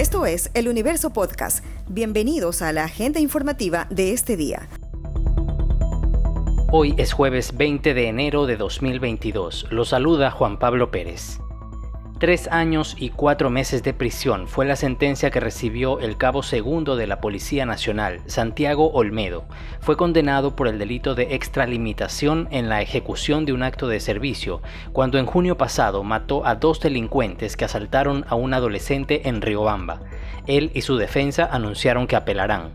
Esto es El Universo Podcast. Bienvenidos a la agenda informativa de este día. Hoy es jueves 20 de enero de 2022. Lo saluda Juan Pablo Pérez. Tres años y cuatro meses de prisión fue la sentencia que recibió el cabo segundo de la Policía Nacional, Santiago Olmedo. Fue condenado por el delito de extralimitación en la ejecución de un acto de servicio, cuando en junio pasado mató a dos delincuentes que asaltaron a un adolescente en Riobamba. Él y su defensa anunciaron que apelarán.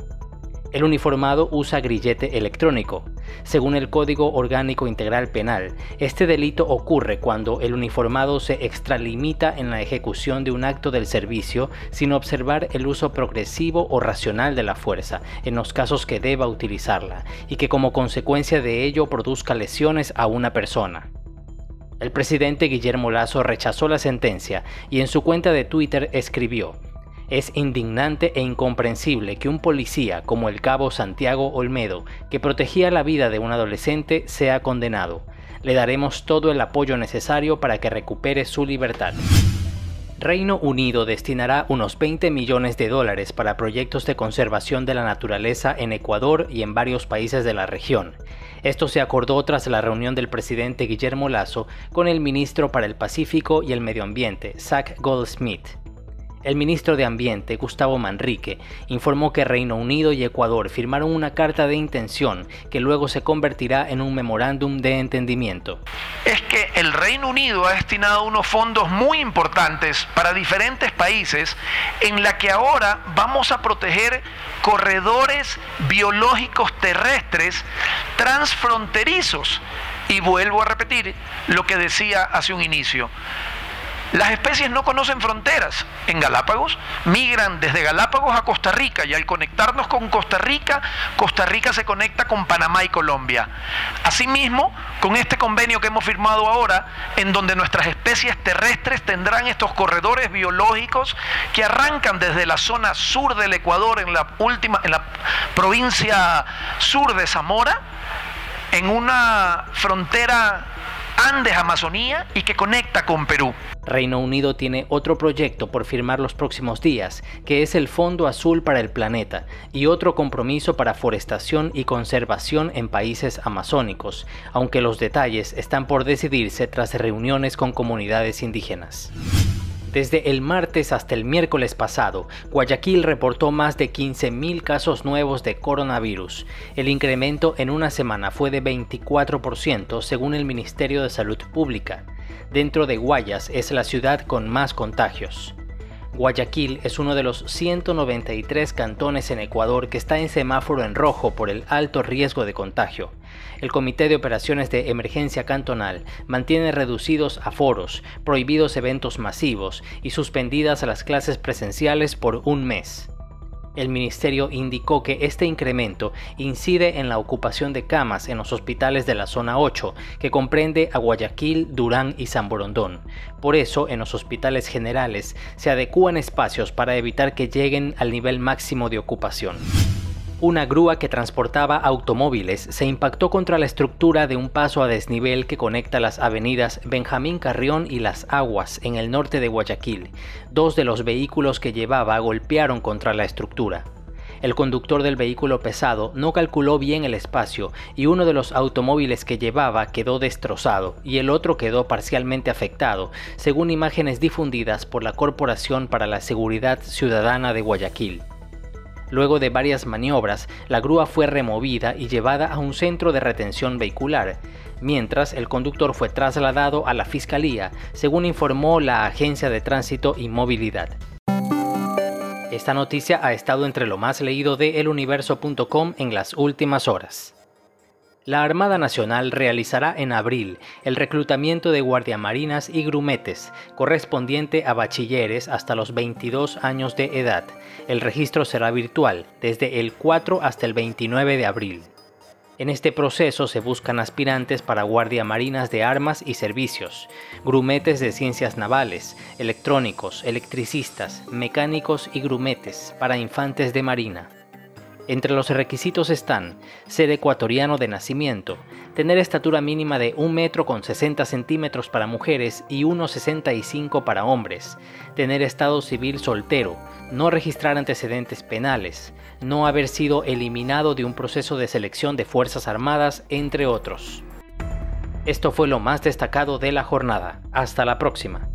El uniformado usa grillete electrónico. Según el Código Orgánico Integral Penal, este delito ocurre cuando el uniformado se extralimita en la ejecución de un acto del servicio sin observar el uso progresivo o racional de la fuerza en los casos que deba utilizarla y que como consecuencia de ello produzca lesiones a una persona. El presidente Guillermo Lazo rechazó la sentencia y en su cuenta de Twitter escribió, es indignante e incomprensible que un policía como el cabo Santiago Olmedo, que protegía la vida de un adolescente, sea condenado. Le daremos todo el apoyo necesario para que recupere su libertad. Reino Unido destinará unos 20 millones de dólares para proyectos de conservación de la naturaleza en Ecuador y en varios países de la región. Esto se acordó tras la reunión del presidente Guillermo Lazo con el ministro para el Pacífico y el Medio Ambiente, Zach Goldsmith. El ministro de Ambiente, Gustavo Manrique, informó que Reino Unido y Ecuador firmaron una carta de intención que luego se convertirá en un memorándum de entendimiento. Es que el Reino Unido ha destinado unos fondos muy importantes para diferentes países en la que ahora vamos a proteger corredores biológicos terrestres transfronterizos. Y vuelvo a repetir lo que decía hace un inicio. Las especies no conocen fronteras. En Galápagos migran desde Galápagos a Costa Rica y al conectarnos con Costa Rica, Costa Rica se conecta con Panamá y Colombia. Asimismo, con este convenio que hemos firmado ahora, en donde nuestras especies terrestres tendrán estos corredores biológicos que arrancan desde la zona sur del Ecuador, en la última, en la provincia sur de Zamora, en una frontera Andes-Amazonía y que conecta con Perú. Reino Unido tiene otro proyecto por firmar los próximos días, que es el Fondo Azul para el Planeta, y otro compromiso para forestación y conservación en países amazónicos, aunque los detalles están por decidirse tras reuniones con comunidades indígenas. Desde el martes hasta el miércoles pasado, Guayaquil reportó más de 15.000 casos nuevos de coronavirus. El incremento en una semana fue de 24% según el Ministerio de Salud Pública. Dentro de Guayas es la ciudad con más contagios. Guayaquil es uno de los 193 cantones en Ecuador que está en semáforo en rojo por el alto riesgo de contagio. El Comité de Operaciones de Emergencia Cantonal mantiene reducidos aforos, prohibidos eventos masivos y suspendidas las clases presenciales por un mes. El ministerio indicó que este incremento incide en la ocupación de camas en los hospitales de la zona 8, que comprende a Guayaquil, Durán y San Borondón. Por eso, en los hospitales generales se adecúan espacios para evitar que lleguen al nivel máximo de ocupación. Una grúa que transportaba automóviles se impactó contra la estructura de un paso a desnivel que conecta las avenidas Benjamín Carrión y Las Aguas en el norte de Guayaquil. Dos de los vehículos que llevaba golpearon contra la estructura. El conductor del vehículo pesado no calculó bien el espacio y uno de los automóviles que llevaba quedó destrozado y el otro quedó parcialmente afectado, según imágenes difundidas por la Corporación para la Seguridad Ciudadana de Guayaquil. Luego de varias maniobras, la grúa fue removida y llevada a un centro de retención vehicular, mientras el conductor fue trasladado a la fiscalía, según informó la Agencia de Tránsito y Movilidad. Esta noticia ha estado entre lo más leído de eluniverso.com en las últimas horas. La Armada Nacional realizará en abril el reclutamiento de guardiamarinas y grumetes, correspondiente a bachilleres hasta los 22 años de edad. El registro será virtual, desde el 4 hasta el 29 de abril. En este proceso se buscan aspirantes para guardiamarinas de armas y servicios, grumetes de ciencias navales, electrónicos, electricistas, mecánicos y grumetes para infantes de marina. Entre los requisitos están ser ecuatoriano de nacimiento, tener estatura mínima de 1 metro con 60 centímetros para mujeres y 1,65 para hombres, tener estado civil soltero, no registrar antecedentes penales, no haber sido eliminado de un proceso de selección de Fuerzas Armadas, entre otros. Esto fue lo más destacado de la jornada. Hasta la próxima.